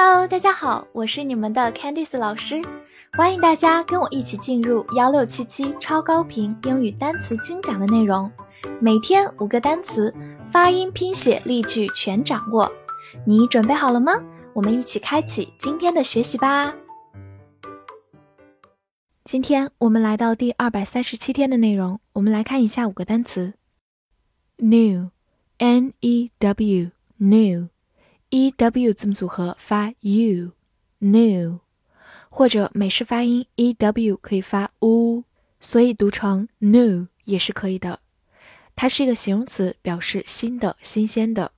Hello，大家好，我是你们的 Candice 老师，欢迎大家跟我一起进入幺六七七超高频英语单词精讲的内容，每天五个单词，发音、拼写、例句全掌握，你准备好了吗？我们一起开启今天的学习吧。今天我们来到第二百三十七天的内容，我们来看一下五个单词：new，n-e-w，new。E w 字母组合发 u，new，或者美式发音 e w 可以发 u，所以读成 new 也是可以的。它是一个形容词，表示新的、新鲜的。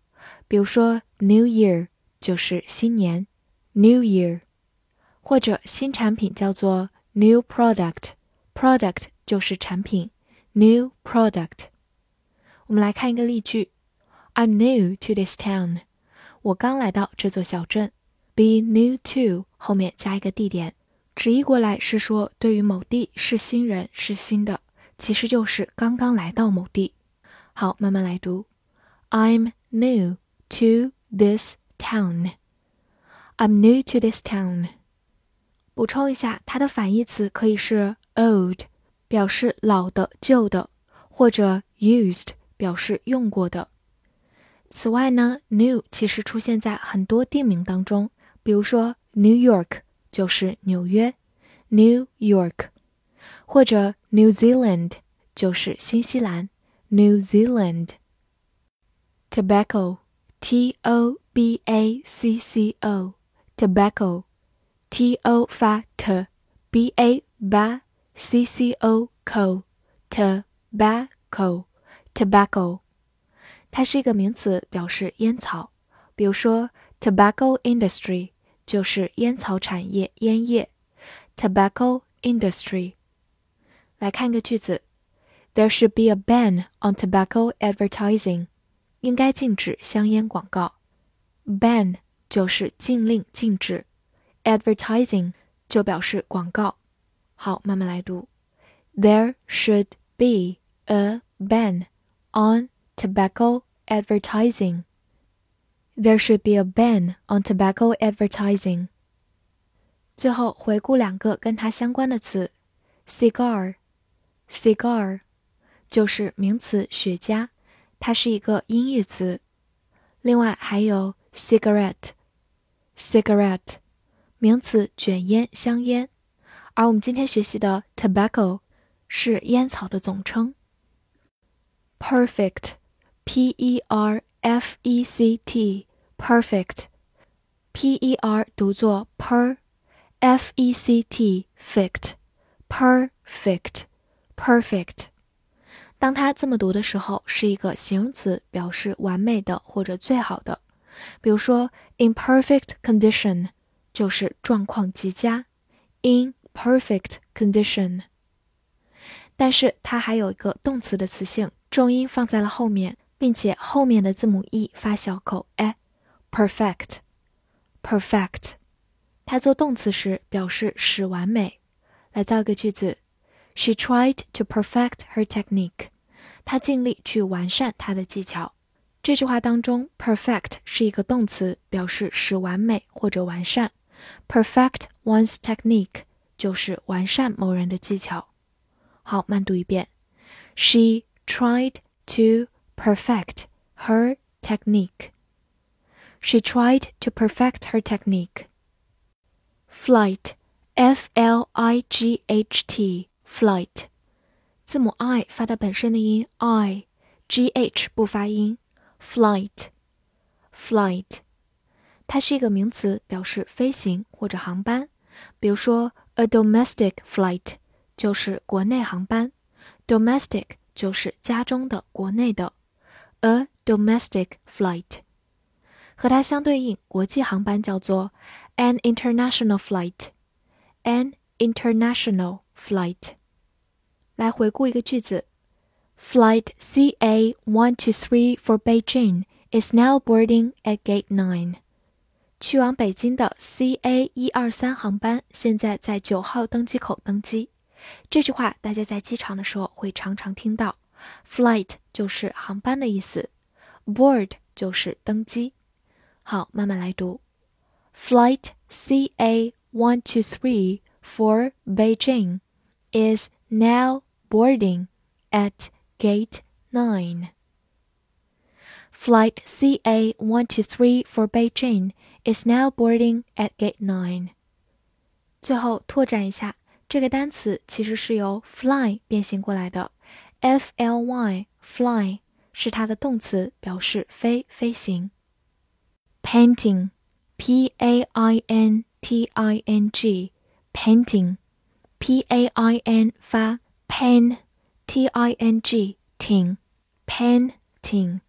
比如说 New Year 就是新年，New Year，或者新产品叫做 new product，product 就是产品，new product。我们来看一个例句：I'm new to this town。我刚来到这座小镇，be new to 后面加一个地点，直译过来是说对于某地是新人是新的，其实就是刚刚来到某地。好，慢慢来读，I'm new to this town。I'm new to this town。补充一下，它的反义词可以是 old，表示老的、旧的，或者 used，表示用过的。此外呢，new 其实出现在很多地名当中，比如说 New York 就是纽约，New York，或者 New Zealand 就是新西兰，New Zealand。Tobacco，T O B A C C O，Tobacco，T O 发 t，B A B A C C O CO tobacco tobacco。它是一个名词，表示烟草。比如说，tobacco industry 就是烟草产业、烟业。tobacco industry。来看一个句子：There should be a ban on tobacco advertising。应该禁止香烟广告。ban 就是禁令、禁止。advertising 就表示广告。好，慢慢来读。There should be a ban on tobacco advertising. There should be a ban on tobacco advertising. 最后回顾两个跟它相关的词，cigar，cigar 就是名词雪茄，它是一个音译词。另外还有 cigarette，cigarette 名词卷烟、香烟。而我们今天学习的 tobacco 是烟草的总称。perfect P E R F E C T perfect P E R 读作 per F E C T fict perfect perfect 当它这么读的时候，是一个形容词，表示完美的或者最好的。比如说，in perfect condition 就是状况极佳，in perfect condition。但是它还有一个动词的词性，重音放在了后面。并且后面的字母 e 发小口 e，perfect，perfect，它做动词时表示使完美。来造一个句子：She tried to perfect her technique。她尽力去完善她的技巧。这句话当中，perfect 是一个动词，表示使完美或者完善。Perfect one's technique 就是完善某人的技巧。好，慢读一遍：She tried to perfect her technique. She tried to perfect her technique. Flight, F L I G H T, flight，字母 i 发它本身的音 i，g h 不发音。flight，flight，它是一个名词，表示飞行或者航班。比如说，a domestic flight 就是国内航班，domestic 就是家中的、国内的。 A domestic flight，和它相对应，国际航班叫做 an international flight，an international flight。来回顾一个句子：Flight CA one two three for Beijing is now boarding at gate nine。去往北京的 CA 一二三航班现在在九号登机口登机。这句话大家在机场的时候会常常听到。Flight 就是航班的意思，board 就是登机。好，慢慢来读。 Flight CA one two three for Beijing is now boarding at gate nine. Flight CA one two three for Beijing is now boarding at gate nine. 最后拓展一下，这个单词其实是由 fly 变形过来的 ，f l y fly 是它的动词，表示飞、飞行。painting p a i n t i n g painting p a i n 发 pen t i n g ting painting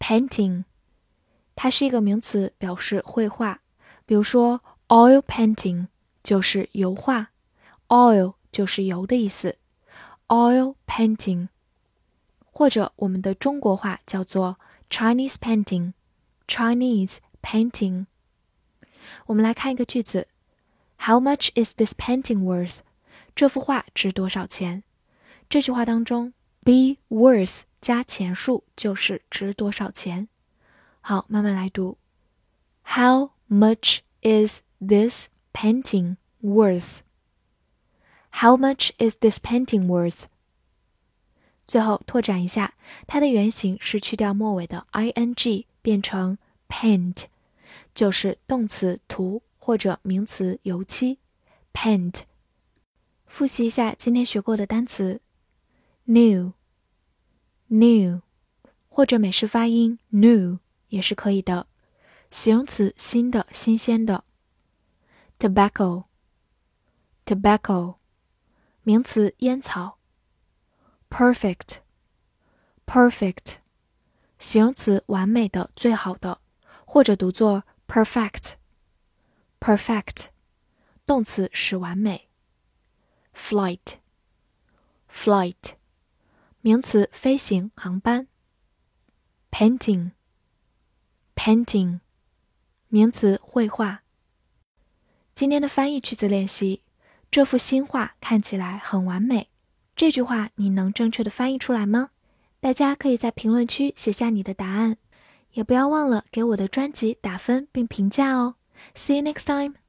painting 它是一个名词，表示绘画。比如说 oil painting 就是油画，oil 就是油的意思，oil painting，或者我们的中国话叫做 Chinese painting，Chinese painting。我们来看一个句子：How much is this painting worth？这幅画值多少钱？这句话当中，be worth 加前数就是值多少钱。好，慢慢来读：How much is this painting worth? How much is this painting worth? 最后拓展一下，它的原型是去掉末尾的 ing，变成 paint，就是动词涂或者名词油漆。paint。复习一下今天学过的单词：new，new，或者美式发音 new 也是可以的。形容词新的、新鲜的。tobacco，tobacco，名词烟草。perfect，perfect，形容词完美的、最好的，或者读作 perfect，perfect，动词使完美。flight，flight，名词飞行、航班。painting，painting，名词绘画。今天的翻译句子练习：这幅新画看起来很完美。这句话你能正确的翻译出来吗？大家可以在评论区写下你的答案，也不要忘了给我的专辑打分并评价哦。See you next time.